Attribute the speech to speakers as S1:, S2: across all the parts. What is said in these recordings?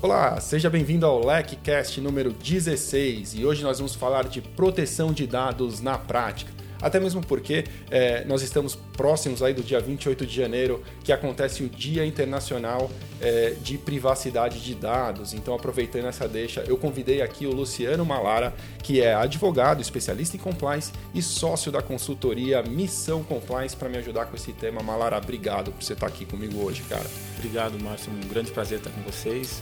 S1: Olá, seja bem-vindo ao LECCast número 16 e hoje nós vamos falar de proteção de dados na prática. Até mesmo porque é, nós estamos próximos aí do dia 28 de janeiro, que acontece o Dia Internacional é, de Privacidade de Dados. Então, aproveitando essa deixa, eu convidei aqui o Luciano Malara, que é advogado, especialista em compliance e sócio da consultoria Missão Compliance, para me ajudar com esse tema. Malara, obrigado por você estar aqui comigo hoje, cara.
S2: Obrigado, Márcio. Um grande prazer estar com vocês.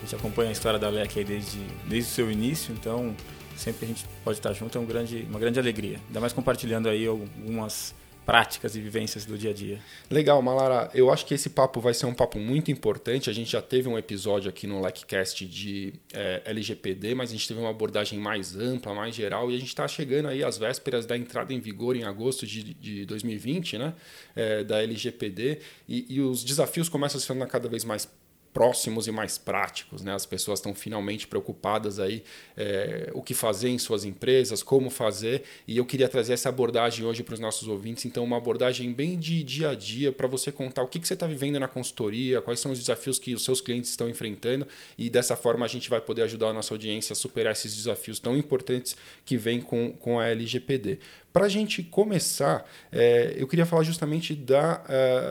S2: A gente acompanha a história da LEC desde, desde o seu início, então sempre a gente pode estar junto, é um grande, uma grande alegria. Ainda mais compartilhando aí algumas práticas e vivências do dia a dia.
S1: Legal, Malara. Eu acho que esse papo vai ser um papo muito importante. A gente já teve um episódio aqui no LECCast de é, LGPD, mas a gente teve uma abordagem mais ampla, mais geral, e a gente está chegando aí às vésperas da entrada em vigor em agosto de, de 2020, né? É, da LGPD, e, e os desafios começam a se tornar cada vez mais próximos e mais práticos. Né? As pessoas estão finalmente preocupadas aí é, o que fazer em suas empresas, como fazer, e eu queria trazer essa abordagem hoje para os nossos ouvintes. Então, uma abordagem bem de dia a dia para você contar o que, que você está vivendo na consultoria, quais são os desafios que os seus clientes estão enfrentando, e dessa forma a gente vai poder ajudar a nossa audiência a superar esses desafios tão importantes que vêm com, com a LGPD. Para a gente começar, é, eu queria falar justamente da,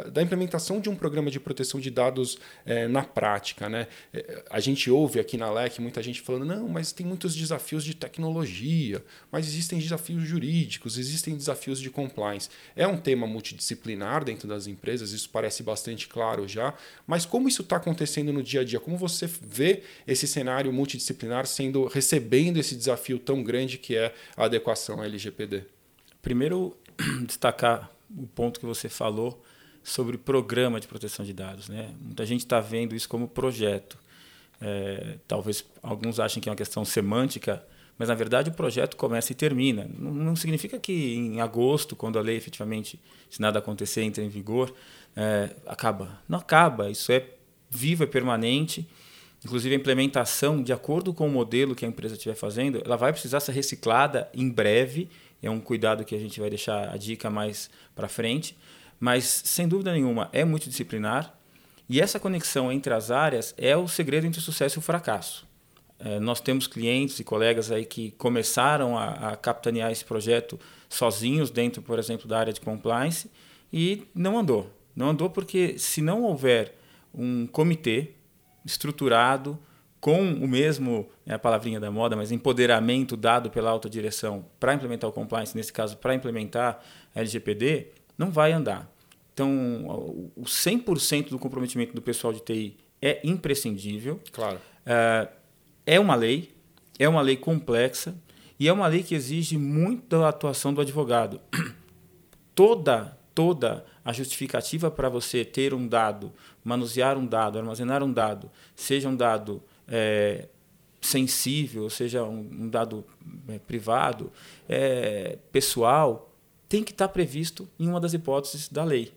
S1: uh, da implementação de um programa de proteção de dados é, na prática. Né? É, a gente ouve aqui na LEC muita gente falando: não, mas tem muitos desafios de tecnologia, mas existem desafios jurídicos, existem desafios de compliance. É um tema multidisciplinar dentro das empresas, isso parece bastante claro já, mas como isso está acontecendo no dia a dia? Como você vê esse cenário multidisciplinar sendo recebendo esse desafio tão grande que é a adequação à LGPD?
S2: Primeiro, destacar o ponto que você falou sobre programa de proteção de dados. Né? Muita gente está vendo isso como projeto. É, talvez alguns achem que é uma questão semântica, mas na verdade o projeto começa e termina. Não, não, significa que em agosto, quando a lei efetivamente, se nada acontecer, entra em vigor, é, acaba. Não acaba. Isso é vivo, é permanente. Inclusive a implementação, de acordo com o modelo que a empresa estiver fazendo, ela vai precisar ser reciclada em breve é um cuidado que a gente vai deixar a dica mais para frente. Mas, sem dúvida nenhuma, é multidisciplinar. E essa conexão entre as áreas é o segredo entre o sucesso e o fracasso. É, nós temos clientes e colegas aí que começaram a, a capitanear esse projeto sozinhos dentro, por exemplo, da área de compliance e não andou. Não andou porque se não houver um comitê estruturado, com o mesmo, é a palavrinha da moda, mas empoderamento dado pela alta direção para implementar o compliance, nesse caso, para implementar a LGPD, não vai andar. Então, o 100% do comprometimento do pessoal de TI é imprescindível.
S1: Claro.
S2: É, é uma lei, é uma lei complexa e é uma lei que exige muita atuação do advogado. Toda, toda a justificativa para você ter um dado, manusear um dado, armazenar um dado, seja um dado é, sensível, ou seja, um, um dado é, privado, é, pessoal, tem que estar previsto em uma das hipóteses da lei.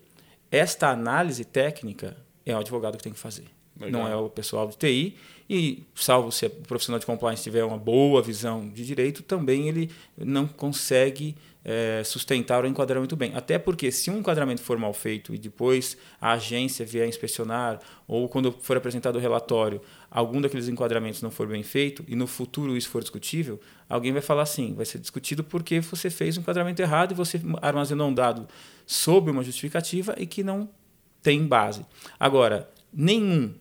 S2: Esta análise técnica é o advogado que tem que fazer. Legal. Não é o pessoal de TI. E, salvo se o profissional de compliance tiver uma boa visão de direito, também ele não consegue é, sustentar o enquadramento bem. Até porque, se um enquadramento for mal feito e depois a agência vier inspecionar, ou quando for apresentado o relatório, algum daqueles enquadramentos não for bem feito, e no futuro isso for discutível, alguém vai falar assim: vai ser discutido porque você fez um enquadramento errado e você armazenou um dado sob uma justificativa e que não tem base. Agora, nenhum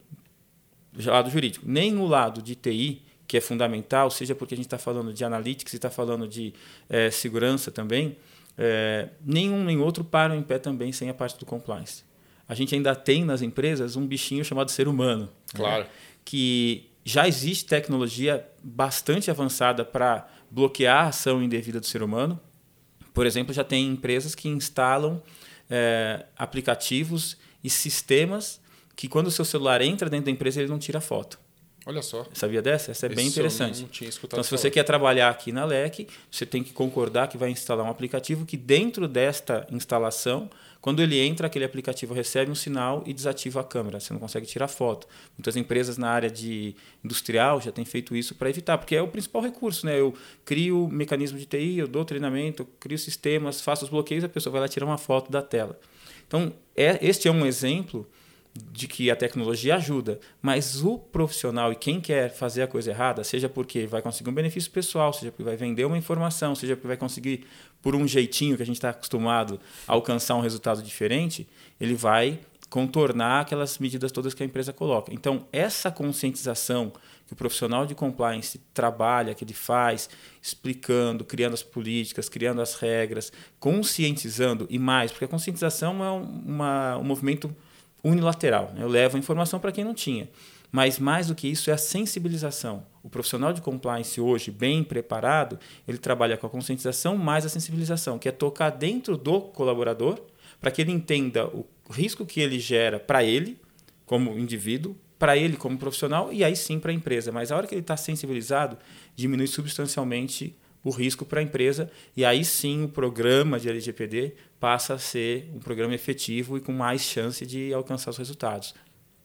S2: lado jurídico, nem o lado de TI que é fundamental, seja porque a gente está falando de analytics e está falando de é, segurança também, é, nenhum nem outro param em pé também sem a parte do compliance. A gente ainda tem nas empresas um bichinho chamado ser humano. Né?
S1: Claro. Né?
S2: Que já existe tecnologia bastante avançada para bloquear a ação indevida do ser humano. Por exemplo, já tem empresas que instalam é, aplicativos e sistemas que quando o seu celular entra dentro da empresa ele não tira foto.
S1: Olha só.
S2: Sabia dessa? Essa é
S1: Esse
S2: bem interessante.
S1: não tinha escutado
S2: então, se você quer trabalhar aqui na LEC, você tem que concordar que vai instalar um aplicativo que, dentro desta instalação, quando ele entra, aquele aplicativo recebe um sinal e desativa a câmera. Você não consegue tirar foto. Muitas empresas na área de industrial já têm feito isso para evitar, porque é o principal recurso. Né? Eu crio mecanismo de TI, eu dou treinamento, eu crio sistemas, faço os bloqueios, a pessoa vai lá tirar uma foto da tela. Então, é, este é um exemplo de que a tecnologia ajuda, mas o profissional e quem quer fazer a coisa errada, seja porque vai conseguir um benefício pessoal, seja porque vai vender uma informação, seja porque vai conseguir, por um jeitinho que a gente está acostumado alcançar um resultado diferente, ele vai contornar aquelas medidas todas que a empresa coloca. Então, essa conscientização que o profissional de compliance trabalha, que ele faz, explicando, criando as políticas, criando as regras, conscientizando e mais, porque a conscientização é uma, um movimento unilateral. Né? Eu levo a informação para quem não tinha. Mas mais do que isso é a sensibilização. O profissional de compliance hoje, bem preparado, ele trabalha com a conscientização mais a sensibilização, que é tocar dentro do colaborador para que ele entenda o risco que ele gera para ele, como indivíduo, para ele como profissional e aí sim para a empresa. Mas a hora que ele está sensibilizado, diminui substancialmente o risco para a empresa e aí sim o programa de LGPD passa a ser um programa efetivo e com mais chance de alcançar os resultados.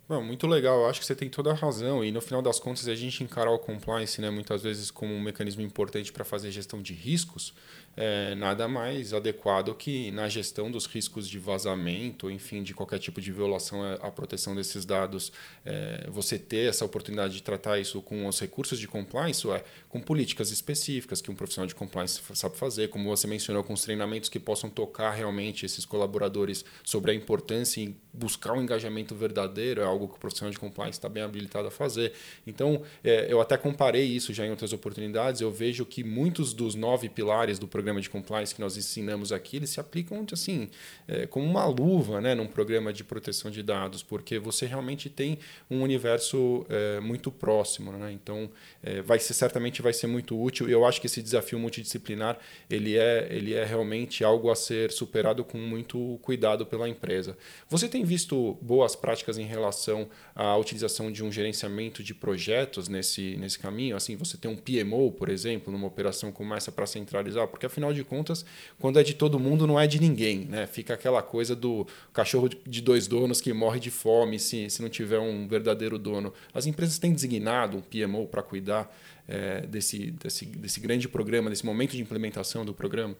S1: Bom, muito legal, eu acho que você tem toda a razão. E no final das contas, a gente encarar o compliance né, muitas vezes como um mecanismo importante para fazer gestão de riscos, é, nada mais adequado que na gestão dos riscos de vazamento, enfim, de qualquer tipo de violação à proteção desses dados, é, você ter essa oportunidade de tratar isso com os recursos de compliance, é, com políticas específicas que um profissional de compliance sabe fazer, como você mencionou, com os treinamentos que possam tocar realmente esses colaboradores sobre a importância em buscar um engajamento verdadeiro, é algo que o profissional de compliance está bem habilitado a fazer. Então, é, eu até comparei isso já em outras oportunidades, eu vejo que muitos dos nove pilares do programa programa de compliance que nós ensinamos aqui, eles se aplicam assim, é, como uma luva né, num programa de proteção de dados, porque você realmente tem um universo é, muito próximo. Né? Então, é, vai ser, certamente vai ser muito útil. Eu acho que esse desafio multidisciplinar ele é, ele é realmente algo a ser superado com muito cuidado pela empresa. Você tem visto boas práticas em relação à utilização de um gerenciamento de projetos nesse, nesse caminho? Assim, você tem um PMO, por exemplo, numa operação como essa para centralizar, porque afinal de contas, quando é de todo mundo, não é de ninguém. Né? Fica aquela coisa do cachorro de dois donos que morre de fome se, se não tiver um verdadeiro dono. As empresas têm designado um PMO para cuidar é, desse, desse, desse grande programa, desse momento de implementação do programa?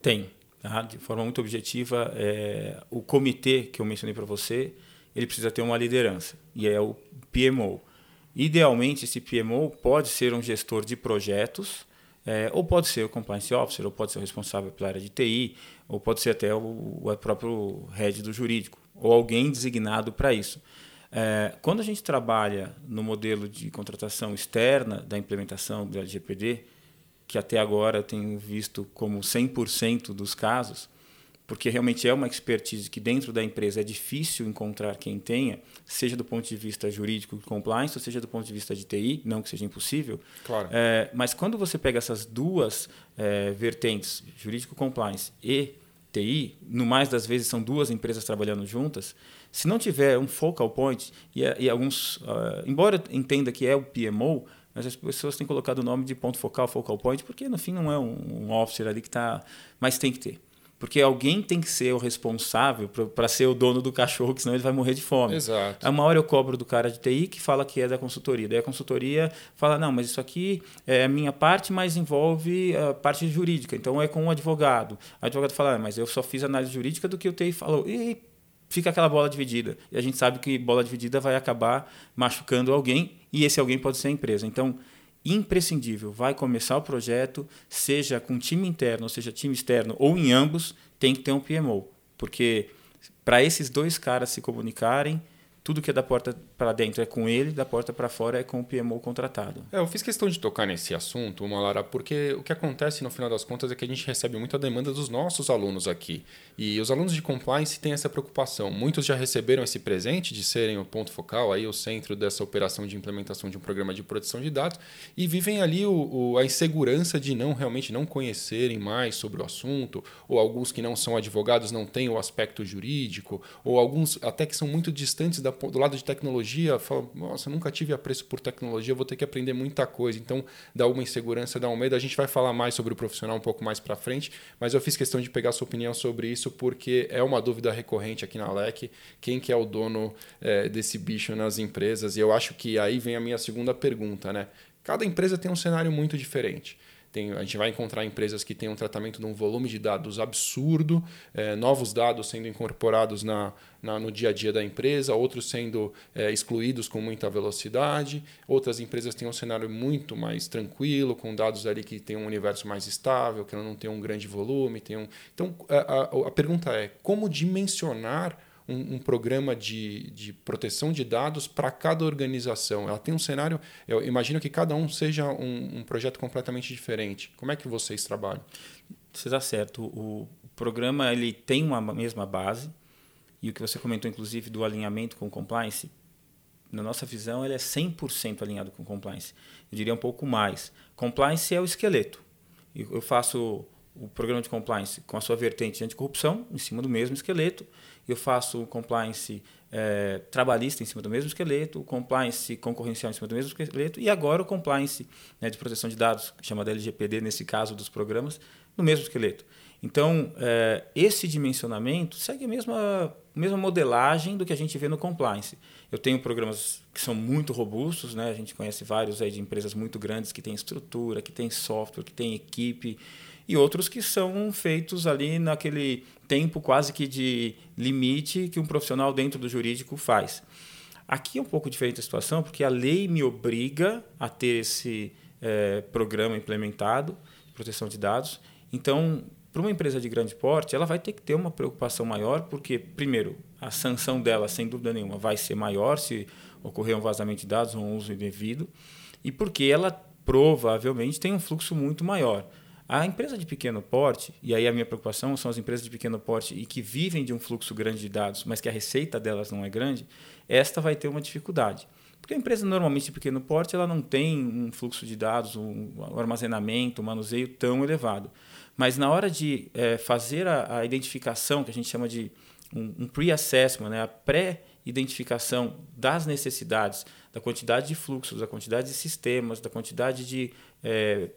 S2: Tem. Tá? De forma muito objetiva, é, o comitê que eu mencionei para você, ele precisa ter uma liderança, e é o PMO. Idealmente, esse PMO pode ser um gestor de projetos, é, ou pode ser o compliance officer, ou pode ser o responsável pela área de TI, ou pode ser até o, o próprio head do jurídico, ou alguém designado para isso. É, quando a gente trabalha no modelo de contratação externa da implementação do LGPD, que até agora eu tenho visto como 100% dos casos, porque realmente é uma expertise que dentro da empresa é difícil encontrar quem tenha, seja do ponto de vista jurídico compliance, ou seja do ponto de vista de TI, não que seja impossível.
S1: Claro.
S2: É, mas quando você pega essas duas é, vertentes, jurídico compliance e TI, no mais das vezes são duas empresas trabalhando juntas, se não tiver um focal point, e, e alguns, uh, embora entenda que é o PMO, mas as pessoas têm colocado o nome de ponto focal, focal point, porque no fim não é um, um officer ali que está. Mas tem que ter. Porque alguém tem que ser o responsável para ser o dono do cachorro, que senão ele vai morrer de fome.
S1: Exato.
S2: A uma hora eu cobro do cara de TI que fala que é da consultoria. Daí a consultoria fala: não, mas isso aqui é a minha parte, mas envolve a parte jurídica. Então é com o advogado. O advogado fala: ah, mas eu só fiz análise jurídica do que o TI falou. E fica aquela bola dividida. E a gente sabe que bola dividida vai acabar machucando alguém, e esse alguém pode ser a empresa. Então imprescindível. Vai começar o projeto, seja com time interno, seja time externo, ou em ambos, tem que ter um PMO. Porque para esses dois caras se comunicarem, tudo que é da porta para dentro é com ele, da porta para fora é com o PMO contratado.
S1: É, eu fiz questão de tocar nesse assunto, Malara, porque o que acontece no final das contas é que a gente recebe muita demanda dos nossos alunos aqui. E os alunos de compliance têm essa preocupação. Muitos já receberam esse presente de serem o ponto focal, aí o centro dessa operação de implementação de um programa de proteção de dados e vivem ali o, o, a insegurança de não realmente não conhecerem mais sobre o assunto, ou alguns que não são advogados não têm o aspecto jurídico, ou alguns até que são muito distantes da do lado de tecnologia, fala, nossa, nunca tive apreço por tecnologia, vou ter que aprender muita coisa. Então, dá uma insegurança, dá um medo. A gente vai falar mais sobre o profissional um pouco mais para frente, mas eu fiz questão de pegar sua opinião sobre isso porque é uma dúvida recorrente aqui na LEC, quem que é o dono é, desse bicho nas empresas. E eu acho que aí vem a minha segunda pergunta, né? Cada empresa tem um cenário muito diferente. Tem, a gente vai encontrar empresas que têm um tratamento de um volume de dados absurdo, é, novos dados sendo incorporados na, na, no dia a dia da empresa, outros sendo é, excluídos com muita velocidade, outras empresas têm um cenário muito mais tranquilo, com dados ali que tem um universo mais estável, que não tem um grande volume. Tem um... Então, a, a, a pergunta é como dimensionar um, um, programa de, de proteção de dados para cada organização. Ela tem um cenário, eu imagino que cada um seja um, um projeto completamente diferente. Como é que vocês trabalham?
S2: Você está certo. O programa ele tem uma mesma base, e o que você comentou, inclusive, do alinhamento com compliance, na nossa visão, ele é 100% alinhado com compliance. Eu diria um pouco mais. Compliance é o esqueleto. Eu faço o programa de compliance com a sua vertente de anticorrupção, em cima do mesmo esqueleto. Eu faço o compliance é, trabalhista em cima do mesmo esqueleto, o compliance concorrencial em cima do mesmo esqueleto, e agora o compliance né, de proteção de dados, chamado LGPD, nesse caso dos programas, no mesmo esqueleto. Então, é, esse dimensionamento segue a mesma, mesma modelagem do que a gente vê no compliance. Eu tenho programas que são muito robustos, né? a gente conhece vários aí de empresas muito grandes que têm estrutura, que têm software, que têm equipe, e outros que são feitos ali naquele tempo quase que de limite que um profissional dentro do jurídico faz. Aqui é um pouco diferente a situação, porque a lei me obriga a ter esse é, programa implementado, de proteção de dados. Então, para uma empresa de grande porte, ela vai ter que ter uma preocupação maior, porque, primeiro, a sanção dela, sem dúvida nenhuma, vai ser maior se ocorrer um vazamento de dados ou um uso indevido, e porque ela provavelmente tem um fluxo muito maior. A empresa de pequeno porte, e aí a minha preocupação são as empresas de pequeno porte e que vivem de um fluxo grande de dados, mas que a receita delas não é grande, esta vai ter uma dificuldade. Porque a empresa normalmente de pequeno porte ela não tem um fluxo de dados, um armazenamento, um manuseio tão elevado. Mas na hora de é, fazer a, a, identificação, que a gente chama de um, um pre-assessment, né? a pré-identificação das necessidades, da quantidade de fluxos, da quantidade de sistemas, da quantidade de é,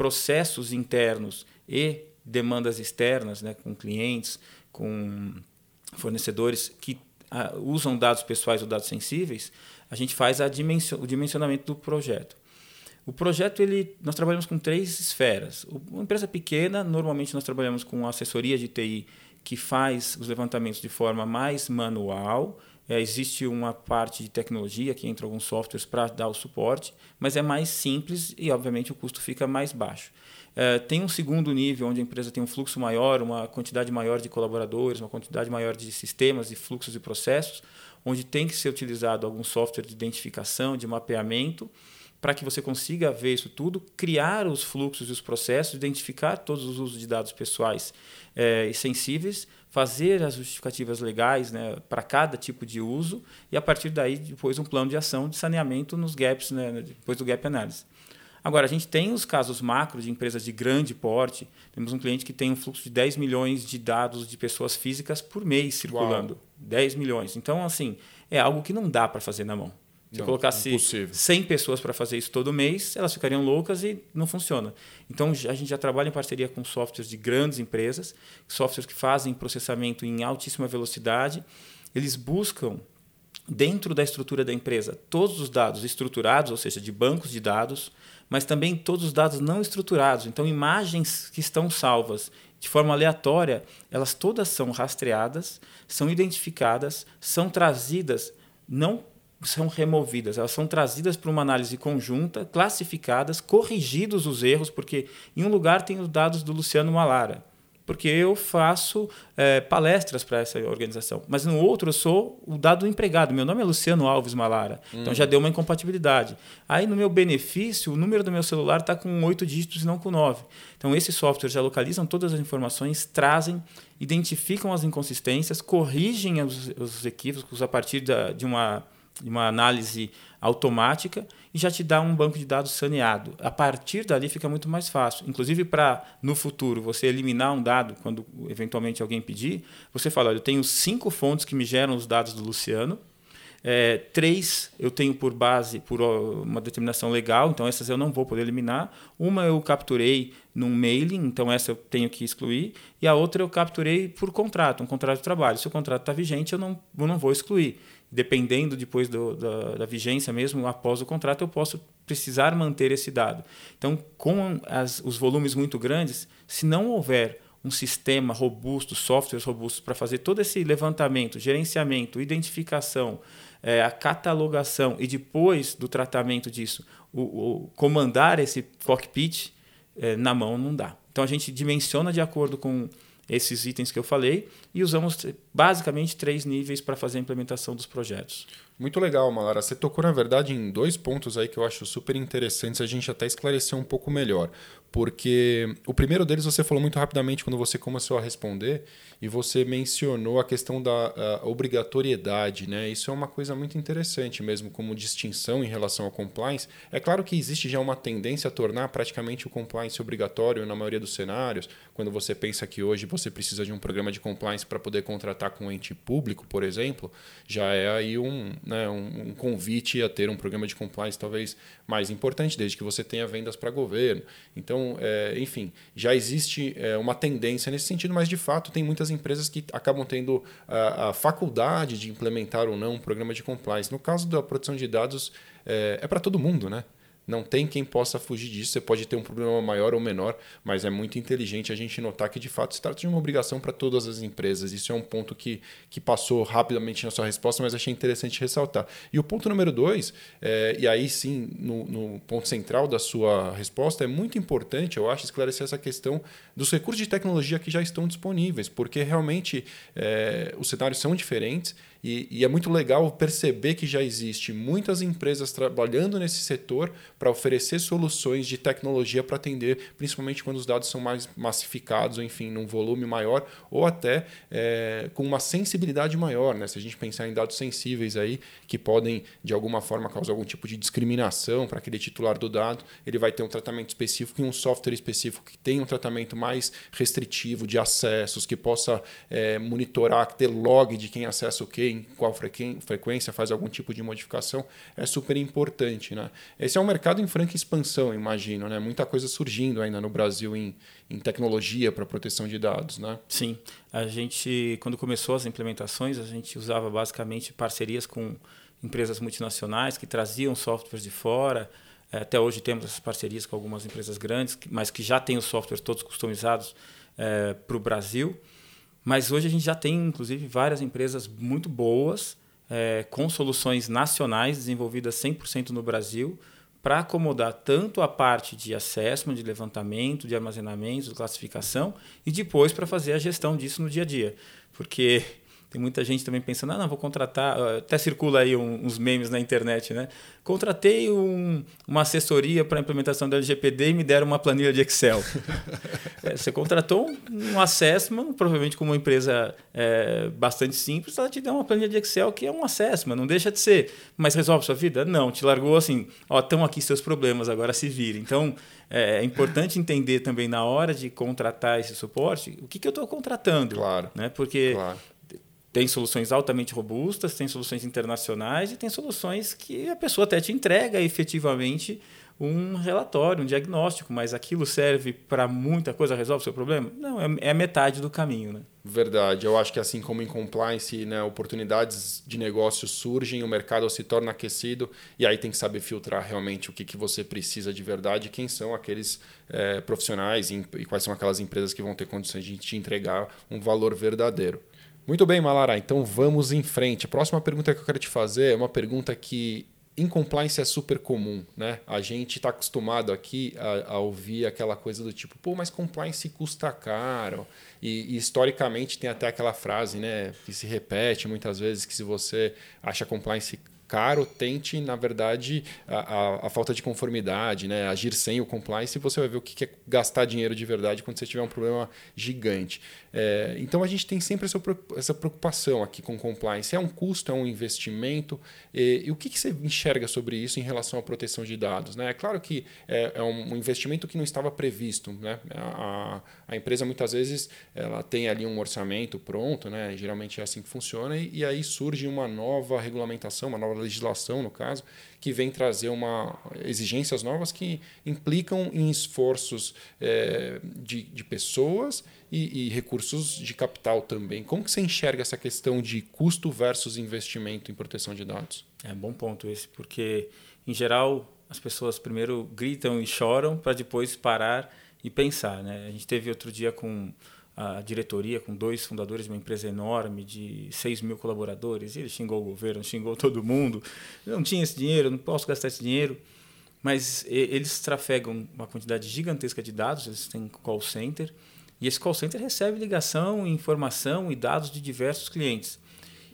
S2: processos internos e demandas externas, né? com clientes, com fornecedores que a, usam dados pessoais ou dados sensíveis, a gente faz a dimension, o dimensionamento do projeto. O projeto, ele, nós trabalhamos com três esferas. Uma empresa pequena, normalmente nós trabalhamos com assessoria de TI que faz os levantamentos de forma mais manual. É, existe uma parte de tecnologia que entra alguns softwares para dar o suporte, mas é mais simples e, obviamente, o custo fica mais baixo. É, tem um segundo nível onde a empresa tem um fluxo maior, uma quantidade maior de colaboradores, uma quantidade maior de sistemas e fluxos e processos, onde tem que ser utilizado algum software de identificação, de mapeamento, para que você consiga ver isso tudo, criar os fluxos e os processos, identificar todos os usos de dados pessoais é, e sensíveis, fazer as justificativas legais né, para cada tipo de uso e, a partir daí, depois um plano de ação de saneamento nos gaps, né, depois do gap analysis. Agora, a gente tem os casos macro de empresas de grande porte. Temos um cliente que tem um fluxo de 10 milhões de dados de pessoas físicas por mês circulando. Uau. 10 milhões. Então, assim, é algo que não dá para fazer na mão. Se não, colocasse impossível. 100 pessoas para fazer isso todo mês, elas ficariam loucas e não funciona. Então, a gente já trabalha em parceria com softwares de grandes empresas, softwares que fazem processamento em altíssima velocidade. Eles buscam, dentro da estrutura da empresa, todos os dados estruturados, ou seja, de bancos de dados, mas também todos os dados não estruturados. Então, imagens que estão salvas de forma aleatória, elas todas são rastreadas, são identificadas, são trazidas não são removidas, elas são trazidas para uma análise conjunta, classificadas, corrigidos os erros, porque em um lugar tem os dados do Luciano Malara, porque eu faço é, palestras para essa organização, mas no outro eu sou o dado do empregado, meu nome é Luciano Alves Malara, hum. então já deu uma incompatibilidade. Aí no meu benefício, o número do meu celular está com oito dígitos e não com nove. Então esses softwares já localizam todas as informações, trazem, identificam as inconsistências, corrigem os, os equívocos a partir da, de uma uma análise automática e já te dá um banco de dados saneado. A partir dali fica muito mais fácil. Inclusive para no futuro você eliminar um dado quando eventualmente alguém pedir, você fala, olha, eu tenho cinco fontes que me geram os dados do Luciano. É, três eu tenho por base por uma determinação legal, então essas eu não vou poder eliminar. Uma eu capturei num mailing, então essa eu tenho que excluir. E a outra eu capturei por contrato, um contrato de trabalho. Se o contrato está vigente, eu não, eu não vou excluir. dependendo depois do, da, da, vigência mesmo, após o contrato, eu posso precisar manter esse dado. Então, com as, os volumes muito grandes, se não houver um sistema robusto, softwares robustos para fazer todo esse levantamento, gerenciamento, identificação, é, a catalogação e depois do tratamento disso, o, o comandar esse cockpit é, na mão não dá. Então a gente dimensiona de acordo com esses itens que eu falei e usamos basicamente três níveis para fazer a implementação dos projetos.
S1: Muito legal, Malara. Você tocou, na verdade, em dois pontos aí que eu acho super interessantes a gente até esclarecer um pouco melhor. Porque o primeiro deles você falou muito rapidamente quando você começou a responder e você mencionou a questão da a obrigatoriedade. Né? Isso é uma coisa muito interessante mesmo, como distinção em relação ao compliance. É claro que existe já uma tendência a tornar praticamente o compliance obrigatório na maioria dos cenários. Quando você pensa que hoje você precisa de um programa de compliance para poder contratar com um ente público, por exemplo, já é aí um, né, um, um convite a ter um programa de compliance talvez mais importante, desde que você tenha vendas para governo. Então, é, enfim, já existe é, uma tendência nesse sentido, mas de fato tem muitas empresas que acabam tendo a, a, faculdade de implementar ou não um programa de compliance. No caso da proteção de dados, é, é para todo mundo, né? Não tem quem possa fugir disso. Você pode ter um problema maior ou menor, mas é muito inteligente a gente notar que de fato se trata de uma obrigação para todas as empresas. Isso é um ponto que, que passou rapidamente na sua resposta, mas achei interessante ressaltar. E o ponto número dois, é, e aí sim, no, no ponto central da sua resposta, é muito importante, eu acho, esclarecer essa questão dos recursos de tecnologia que já estão disponíveis, porque realmente é, os cenários são diferentes e, e, é muito legal perceber que já existe muitas empresas trabalhando nesse setor para oferecer soluções de tecnologia para atender, principalmente quando os dados são mais massificados, ou, enfim, num volume maior, ou até é, com uma sensibilidade maior. Né? Se a gente pensar em dados sensíveis aí, que podem, de alguma forma, causar algum tipo de discriminação para aquele titular do dado, ele vai ter um tratamento específico e um software específico que tenha um tratamento mais restritivo de acessos, que possa é, monitorar, ter log de quem acessa o que em qual frequência faz algum tipo de modificação, é super importante. Né? Esse é um mercado em franca expansão, imagino, né? muita coisa surgindo ainda no Brasil em, em tecnologia para proteção de dados. Né?
S2: Sim, a gente, quando começou as implementações, a gente usava basicamente parcerias com empresas multinacionais que traziam softwares de fora. É, até hoje temos essas parcerias com algumas empresas grandes, mas que já têm os softwares todos customizados é, para o Brasil. Mas hoje a gente já tem, inclusive, várias empresas muito boas, é, com soluções nacionais desenvolvidas 100% no Brasil, para acomodar tanto a parte de assessment, de levantamento, de armazenamento, de classificação, e depois para fazer a gestão disso no dia a dia. Porque tem muita gente também pensando, ah, não, vou contratar. Até circula aí uns memes na internet, né? Contratei um, uma assessoria para a implementação do LGPD e me deram uma planilha de Excel. é, você contratou um assessment, provavelmente com uma empresa é, bastante simples, ela te deu uma planilha de Excel que é um assessment, não deixa de ser. Mas resolve sua vida? Não, te largou assim, ó, estão aqui seus problemas, agora se vire. Então, é, é importante entender também na hora de contratar esse suporte o que, que eu estou contratando.
S1: Claro.
S2: Né? Porque claro tem soluções altamente robustas, tem soluções internacionais e tem soluções que a pessoa até te entrega efetivamente um relatório, um diagnóstico, mas aquilo serve para muita coisa, resolve o seu problema? Não, é, é metade do caminho. Né?
S1: Verdade. Eu acho que assim como em compliance, né, oportunidades de negócio surgem, o mercado se torna aquecido e aí tem que saber filtrar realmente o que, que você precisa de verdade, quem são aqueles é, profissionais e, e quais são aquelas empresas que vão ter condições de te entregar um valor verdadeiro. Muito bem, Malara, então vamos em frente. A próxima pergunta que eu quero te fazer é uma pergunta que em compliance é super comum, né? A gente está acostumado aqui a, a, ouvir aquela coisa do tipo, pô, mas compliance custa caro. E, e, historicamente tem até aquela frase, né, que se repete muitas vezes que se você acha compliance caro, tente, na verdade, a, a, a, falta de conformidade, né? agir sem o compliance, e você vai ver o que é gastar dinheiro de verdade quando você tiver um problema gigante. É, então a gente tem sempre essa, essa preocupação aqui com compliance. É um custo, é um investimento. E, e o que, que, você enxerga sobre isso em relação à proteção de dados? Né? É claro que é, é um investimento que não estava previsto. Né? A, a, empresa muitas vezes ela tem ali um orçamento pronto, né? geralmente é assim que funciona, e, e aí surge uma nova regulamentação, uma nova legislação, no caso, que vem trazer uma exigências novas que implicam em esforços é, de, de pessoas e, e, recursos de capital também. Como que você enxerga essa questão de custo versus investimento em proteção de dados?
S2: É bom ponto esse, porque, em geral, as pessoas primeiro gritam e choram para depois parar e pensar. Né? A gente teve outro dia com a diretoria, com dois fundadores de uma empresa enorme de 6 mil colaboradores, ele xingou o governo, xingou todo mundo. Eu não tinha esse dinheiro, não posso gastar esse dinheiro. Mas eles trafegam uma quantidade gigantesca de dados, eles têm call center, e esse call center recebe ligação, informação e dados de diversos clientes.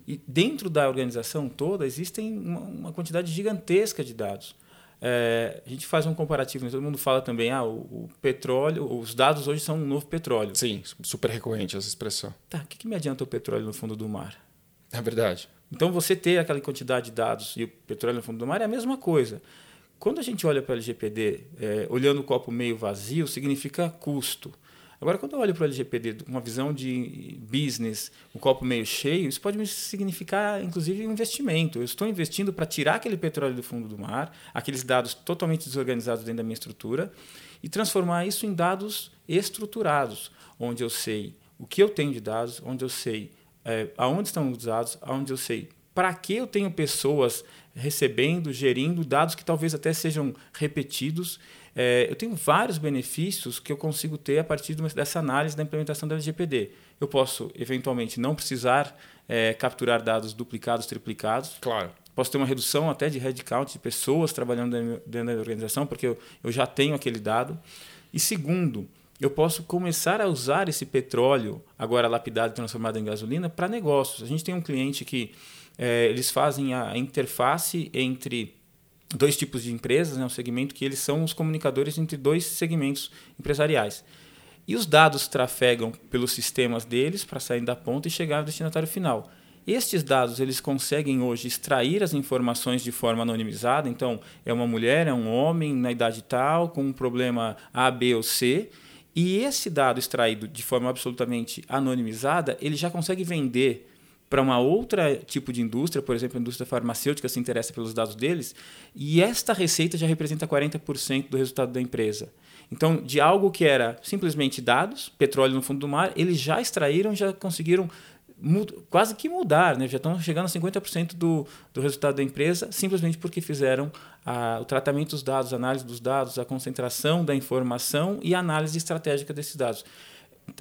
S2: E dentro da organização toda existem uma quantidade gigantesca de dados. É, a gente faz um comparativo, né? todo mundo fala também, ah, o, o, petróleo, os dados hoje são um novo petróleo.
S1: Sim, super recorrente essa expressão.
S2: Tá, o que, que me adianta o petróleo no fundo do mar?
S1: É verdade.
S2: Então você ter aquela quantidade de dados e o petróleo no fundo do mar é a mesma coisa. Quando a gente olha para o LGPD, é, olhando o copo meio vazio, significa custo. Agora, quando eu olho para o LGPD uma visão de business, um copo meio cheio, isso pode significar, inclusive, um investimento. Eu estou investindo para tirar aquele petróleo do fundo do mar, aqueles dados totalmente desorganizados dentro da minha estrutura, e transformar isso em dados estruturados, onde eu sei o que eu tenho de dados, onde eu sei é, aonde estão os dados, aonde eu sei para que eu tenho pessoas recebendo, gerindo dados que talvez até sejam repetidos é, eu tenho vários benefícios que eu consigo ter a partir dessa análise da implementação da LGPD. Eu posso, eventualmente, não precisar é, capturar dados duplicados, triplicados.
S1: Claro.
S2: Posso ter uma redução até de headcount de pessoas trabalhando dentro da organização, porque eu, eu já tenho aquele dado. E segundo, eu posso começar a usar esse petróleo, agora lapidado e transformado em gasolina, para negócios. A gente tem um cliente que é, eles fazem a interface entre dois tipos de empresas, né, um segmento que eles são os comunicadores entre dois segmentos empresariais. E os dados trafegam pelos sistemas deles para sair da ponta e chegar ao destinatário final. Estes dados eles conseguem hoje extrair as informações de forma anonimizada. Então, é uma mulher, é um homem na idade tal, com um problema A, B ou C. E esse dado extraído de forma absolutamente anonimizada, ele já consegue vender para uma outra tipo de indústria, por exemplo, a indústria farmacêutica se interessa pelos dados deles, e esta receita já representa 40% do resultado da empresa. Então, de algo que era simplesmente dados, petróleo no fundo do mar, eles já extraíram, já conseguiram quase que mudar, né? já estão chegando a 50% do, do resultado da empresa, simplesmente porque fizeram a, o tratamento dos dados, a análise dos dados, a concentração da informação e a análise estratégica desses dados.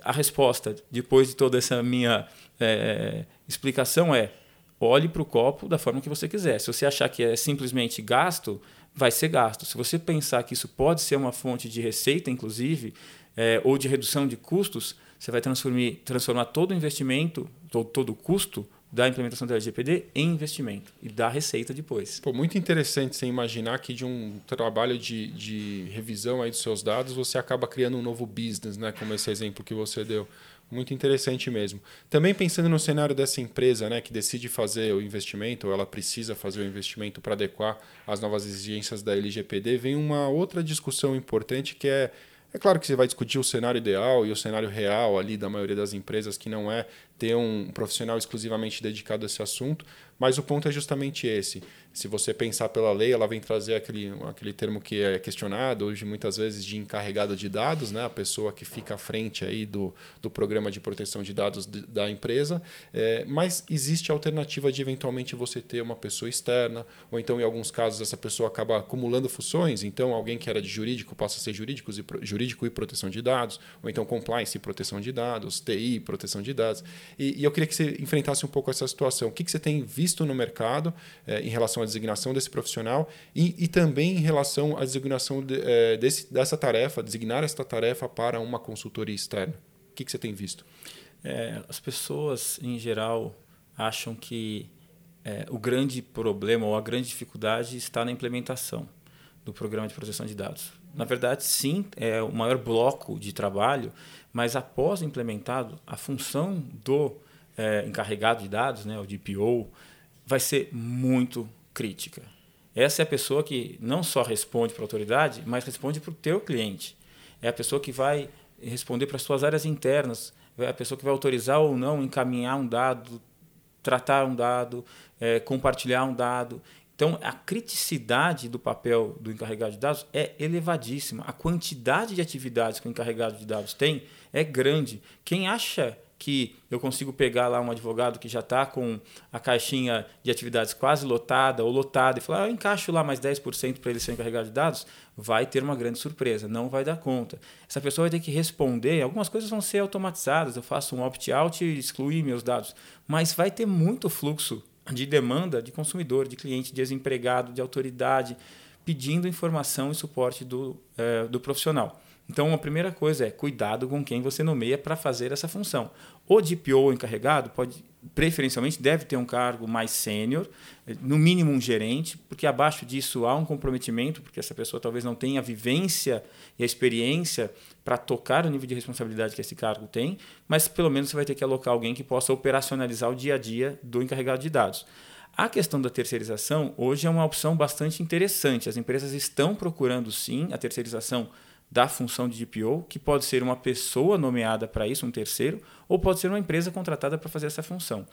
S2: A resposta, depois de toda essa minha é, explicação é: olhe para o copo da forma que você quiser. Se você achar que é simplesmente gasto, vai ser gasto. Se você pensar que isso pode ser uma fonte de receita, inclusive, é, ou de redução de custos, você vai transformar, todo o investimento, todo o custo da implementação da LGPD em investimento e dar receita depois.
S1: Pô, muito interessante você imaginar que de um trabalho de, de revisão aí dos seus dados, você acaba criando um novo business, né? como esse exemplo que você deu. Muito interessante mesmo. Também pensando no cenário dessa empresa né, que decide fazer o investimento, ou ela precisa fazer o investimento para adequar às novas exigências da LGPD, vem uma outra discussão importante que é. É claro que você vai discutir o cenário ideal e o cenário real ali da maioria das empresas, que não é ter um profissional exclusivamente dedicado a esse assunto, mas o ponto é justamente esse. Se você pensar pela lei, ela vem trazer aquele, aquele termo que é questionado hoje muitas vezes de encarregado de dados, né? a pessoa que fica à frente aí do, do programa de proteção de dados de, da empresa. É, mas existe a alternativa de eventualmente você ter uma pessoa externa, ou então em alguns casos essa pessoa acaba acumulando funções, então alguém que era de jurídico passa a ser jurídico e, jurídico e proteção de dados, ou então compliance e proteção de dados, TI e proteção de dados. E, e, eu queria que você enfrentasse um pouco essa situação. O que, que você tem visto no mercado é, em relação à designação desse profissional e, e também em relação à designação de, é, desse, dessa tarefa, designar esta tarefa para uma consultoria externa? O que, que você tem visto?
S2: É, as pessoas, em geral, acham que é, o grande problema ou a grande dificuldade está na implementação do programa de proteção de dados. Na verdade, sim, é o maior bloco de trabalho, mas após implementado, a função do é, encarregado de dados, né, o DPO, vai ser muito crítica. Essa é a pessoa que não só responde para a autoridade, mas responde para o teu cliente. É a pessoa que vai responder para as suas áreas internas, é a pessoa que vai autorizar ou não encaminhar um dado tratar um dado, é, compartilhar um dado. Então, a criticidade do papel do encarregado de dados é elevadíssima. A quantidade de atividades que o encarregado de dados tem é grande. Quem acha que eu consigo pegar lá um advogado que já está com a caixinha de atividades quase lotada ou lotada e falar, ah, eu encaixo lá mais 10% para ele ser encarregado de dados, vai ter uma grande surpresa, não vai dar conta. Essa pessoa vai ter que responder, algumas coisas vão ser automatizadas, eu faço um opt-out e excluir meus dados, mas vai ter muito fluxo de demanda de consumidor, de cliente, de desempregado, de autoridade, pedindo informação e suporte do, é, do profissional. Então, a primeira coisa é cuidado com quem você nomeia para fazer essa função. O DPO encarregado pode, preferencialmente, deve ter um cargo mais sênior, no mínimo um gerente, porque abaixo disso há um comprometimento, porque essa pessoa talvez não tenha a vivência e a experiência para tocar o nível de responsabilidade que esse cargo tem, mas pelo menos você vai ter que alocar alguém que possa operacionalizar o dia a dia do encarregado de dados. A questão da terceirização hoje é uma opção bastante interessante. As empresas estão procurando sim a terceirização da função de DPO, que pode ser uma pessoa nomeada para isso, um terceiro, ou pode ser uma empresa contratada para fazer essa função.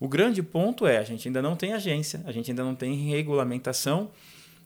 S2: O grande ponto é, a gente ainda não tem agência, a gente ainda não tem regulamentação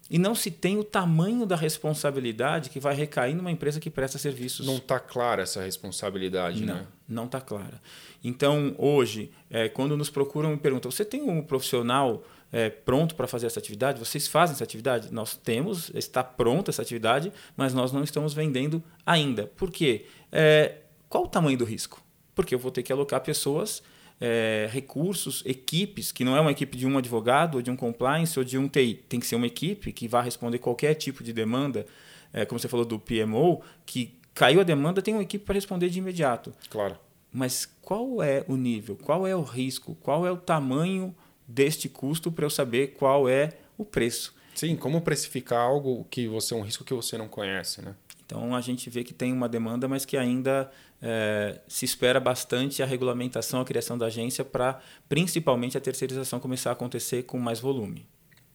S2: e não se tem o tamanho da responsabilidade que vai recair numa empresa que presta serviços.
S1: Não está clara essa responsabilidade,
S2: não,
S1: né?
S2: Não está clara. Então, hoje, é, quando nos procuram e perguntam, você tem um profissional é, pronto para fazer essa atividade? Vocês fazem essa atividade? Nós temos, está pronta essa atividade, mas nós não estamos vendendo ainda. Por quê? É, qual o tamanho do risco? Porque eu vou ter que alocar pessoas, é, recursos, equipes, que não é uma equipe de um advogado, ou de um compliance, ou de um TI. Tem que ser uma equipe que vá responder qualquer tipo de demanda, é, como você falou do PMO, que caiu a demanda, tem uma equipe para responder de imediato.
S1: Claro.
S2: Mas qual é o nível? Qual é o risco? Qual é o tamanho deste custo para eu saber qual é o preço.
S1: Sim, como precificar algo que você um risco que você não conhece, né?
S2: Então a gente vê que tem uma demanda, mas que ainda é, se espera bastante a regulamentação, a criação da agência para principalmente a terceirização começar a acontecer com mais volume.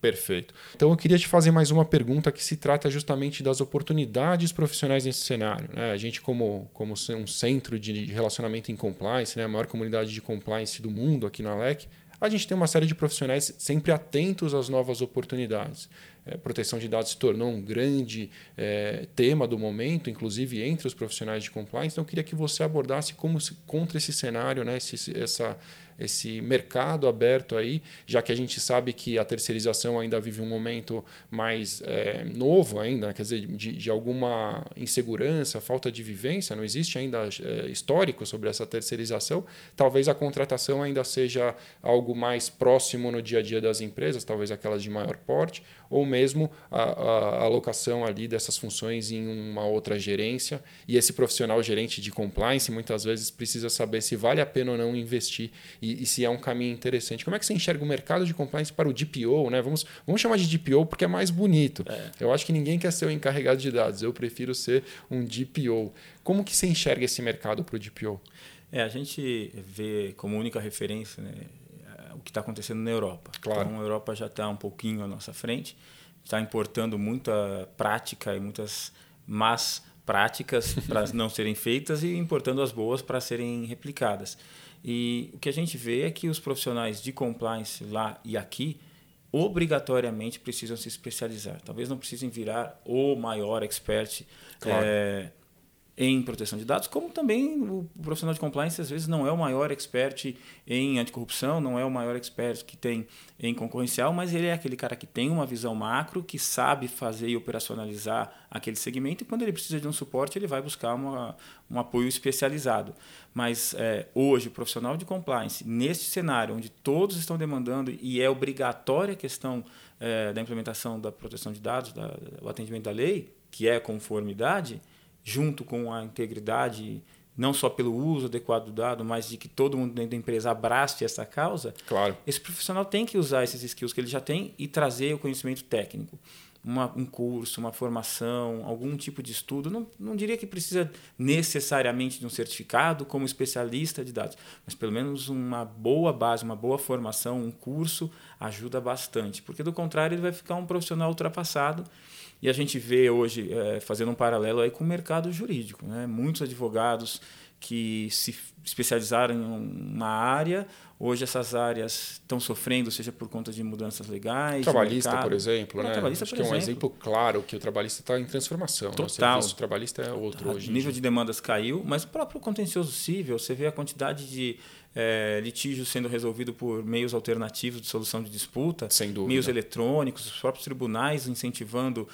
S1: Perfeito. Então eu queria te fazer mais uma pergunta que se trata justamente das oportunidades profissionais nesse cenário. Né? A gente, como, como um centro de relacionamento em compliance, né? a maior comunidade de compliance do mundo aqui na LEC, a gente tem uma série de profissionais sempre atentos às novas oportunidades. É, proteção de dados se tornou um grande é, tema do momento, inclusive entre os profissionais de compliance. Então, eu queria que você abordasse como se, contra esse cenário, né, esse, essa, esse mercado aberto aí, já que a gente sabe que a terceirização ainda vive um momento mais é, novo ainda, quer dizer, de, de, alguma insegurança, falta de vivência, não existe ainda é, histórico sobre essa terceirização. Talvez a contratação ainda seja algo mais próximo no dia a dia das empresas, talvez aquelas de maior porte, ou mesmo a, a alocação ali dessas funções em uma outra gerência. E esse profissional gerente de compliance muitas vezes precisa saber se vale a pena ou não investir e, e, se é um caminho interessante. Como é que você enxerga o mercado de compliance para o DPO? Né? Vamos, vamos chamar de DPO porque é mais bonito. É. Eu acho que ninguém quer ser o encarregado de dados, eu prefiro ser um DPO. Como que você enxerga esse mercado para o DPO?
S2: É, a gente vê como única referência né, o que está acontecendo na Europa.
S1: Claro.
S2: Então, a Europa já está um pouquinho à nossa frente, está importando muita prática e muitas más práticas para não serem feitas e importando as boas para serem replicadas. E o que a gente vê é que os profissionais de compliance lá e aqui obrigatoriamente precisam se especializar. Talvez não precisem virar o maior expert claro. é, em proteção de dados, como também o profissional de compliance às vezes não é o maior expert em anticorrupção, não é o maior expert que tem em concorrencial, mas ele é aquele cara que tem uma visão macro, que sabe fazer e operacionalizar aquele segmento e quando ele precisa de um suporte ele vai buscar uma, um apoio especializado. Mas é, hoje o profissional de compliance, neste cenário onde todos estão demandando e é obrigatória a questão é, da implementação da proteção de dados, da, do atendimento da lei, que é conformidade, junto com a integridade, não só pelo uso adequado do dado, mas de que todo mundo dentro da empresa abrace essa causa,
S1: claro.
S2: esse profissional tem que usar esses skills que ele já tem e trazer o conhecimento técnico. Uma, um curso, uma formação, algum tipo de estudo. Não, não diria que precisa necessariamente de um certificado como especialista de dados, mas pelo menos uma boa base, uma boa formação, um curso ajuda bastante, porque do contrário ele vai ficar um profissional ultrapassado e a gente vê hoje, é, fazendo um paralelo aí com o mercado jurídico, né? muitos advogados que se especializaram em uma área. Hoje essas áreas estão sofrendo, seja por conta de mudanças legais.
S1: Trabalhista, por exemplo, né?
S2: Trabalhista,
S1: Acho
S2: por
S1: que é um
S2: exemplo.
S1: exemplo claro que o trabalhista está em transformação.
S2: Total.
S1: Né? O trabalhista é outro
S2: O
S1: hoje. em
S2: nível de demandas caiu, mas o próprio contencioso civil, você vê a quantidade de é, litígios sendo resolvido por meios alternativos de solução de disputa, meios eletrônicos, os próprios tribunais incentivando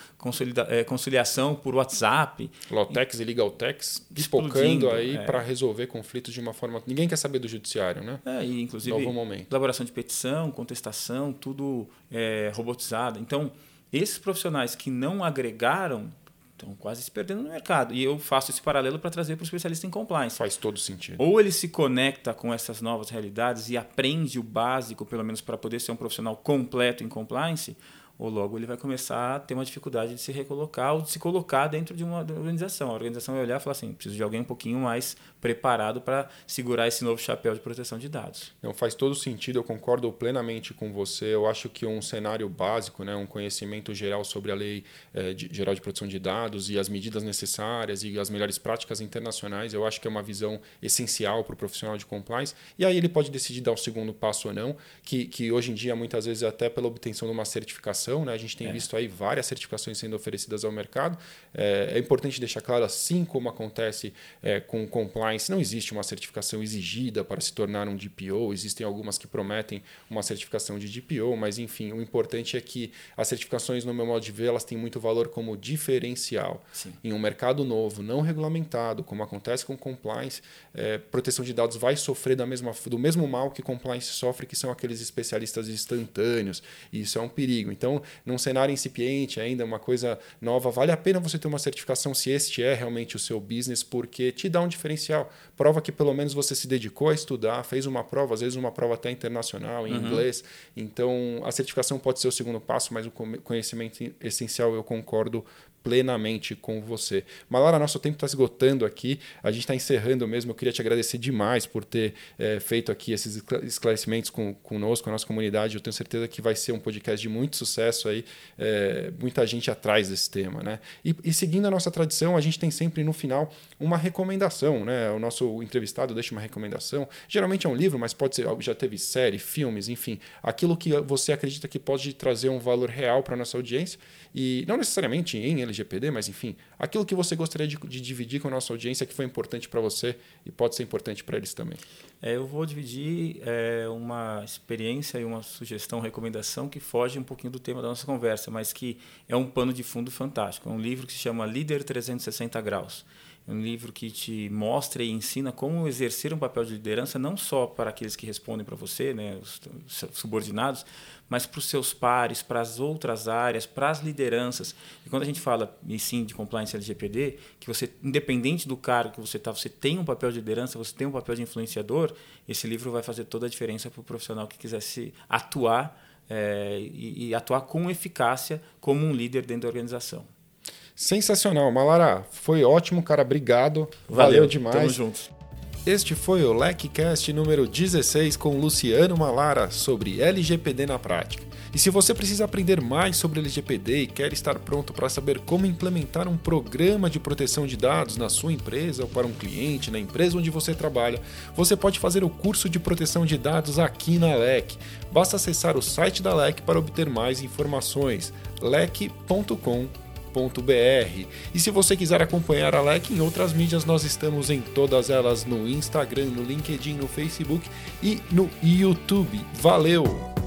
S2: é, conciliação por WhatsApp.
S1: Lawtex e Legaltex
S2: Explodindo,
S1: pipocando aí
S2: é.
S1: para resolver conflitos de uma forma. Ninguém quer saber do judiciário, né?
S2: É, e inclusive
S1: Novo momento.
S2: elaboração de petição, contestação, tudo é, robotizado. Então, esses profissionais que não agregaram estão quase se perdendo no mercado. E eu faço esse paralelo para trazer para o especialista em compliance.
S1: Faz todo sentido.
S2: Ou ele se conecta com essas novas realidades e aprende o básico, pelo menos para poder ser um profissional completo em compliance, ou logo ele vai começar a ter uma dificuldade de se recolocar ou de se colocar dentro de uma organização. A organização vai olhar e falar assim: preciso de alguém um pouquinho mais preparado para segurar esse novo chapéu de proteção de dados.
S1: Não faz todo sentido, eu concordo plenamente com você. Eu acho que um cenário básico, né, um conhecimento geral sobre a lei eh, de- geral de proteção de dados e as medidas necessárias e as melhores práticas internacionais, eu acho que é uma visão essencial para o profissional de compliance. E aí ele pode decidir dar o segundo passo ou não, que, que hoje em dia muitas vezes é até pela obtenção de uma certificação, né, a gente tem visto aí várias certificações sendo oferecidas ao mercado. É, é importante deixar claro, assim como acontece eh, com compliance, não existe uma certificação exigida para se tornar um DPO, existem algumas que prometem uma certificação de DPO, mas enfim, o importante é que as certificações, no meu modo de ver, elas têm muito valor como diferencial.
S2: Sim.
S1: Em um mercado novo, não regulamentado, como acontece com compliance, eh, proteção de dados vai sofrer da mesma, do mesmo mal que compliance sofre, que são aqueles especialistas instantâneos, e isso é um perigo. Então, num cenário incipiente, ainda uma coisa nova, vale a pena você ter uma certificação se este é realmente o seu business, porque te dá um diferencial. Prova que pelo menos você se dedicou a estudar, fez uma prova, às vezes uma prova até internacional, em inglês. Então, a certificação pode ser o segundo passo, mas o conhecimento essencial eu concordo plenamente com você. Malara, nosso tempo está esgotando aqui, a gente está encerrando mesmo. Eu queria te agradecer demais por ter eh, feito aqui esses escla- esclarecimentos com, conosco, com a nossa comunidade. Eu tenho certeza que vai ser um podcast de muito sucesso aí, eh, muita gente atrás desse tema. Né? E, e seguindo a nossa tradição, a gente tem sempre no final uma recomendação. Né? O nosso entrevistado deixa uma recomendação. Geralmente é um livro, mas pode ser, já teve série, filmes, enfim, aquilo que você acredita que pode trazer um valor real para nossa audiência. E não necessariamente em LGPD, mas enfim, aquilo que você gostaria de, de dividir com a nossa audiência que foi importante para você e pode ser importante para eles também.
S2: É, eu vou dividir é, uma experiência e uma sugestão, recomendação que foge um pouquinho do tema da nossa conversa, mas que é um pano de fundo fantástico. É um livro que se chama Líder 360 Graus. Um livro que te mostra e ensina como exercer um papel de liderança, não só para aqueles que respondem para você, né, os subordinados, mas para os seus pares, para as outras áreas, para as lideranças. E quando a gente fala, e sim, de compliance LGPD, que você, independente do cargo que você está, você tem um papel de liderança, você tem um papel de influenciador, esse livro vai fazer toda a diferença para o profissional que quiser se atuar é, e, e atuar com eficácia como um líder dentro da organização.
S1: Sensacional, Malara. Foi ótimo, cara. Obrigado. Valeu, demais.
S2: Tamo juntos.
S1: Este foi o LecCast número 16 com Luciano Malara sobre LGPD na prática. E se você precisa aprender mais sobre LGPD e quer estar pronto para saber como implementar um programa de proteção de dados na sua empresa ou para um cliente na empresa onde você trabalha, você pode fazer o curso de proteção de dados aqui na LEC. Basta acessar o site da LEC para obter mais informações. lec.com e se você quiser acompanhar a LEC em outras mídias, nós estamos em todas elas no Instagram, no LinkedIn, no Facebook e no YouTube. Valeu!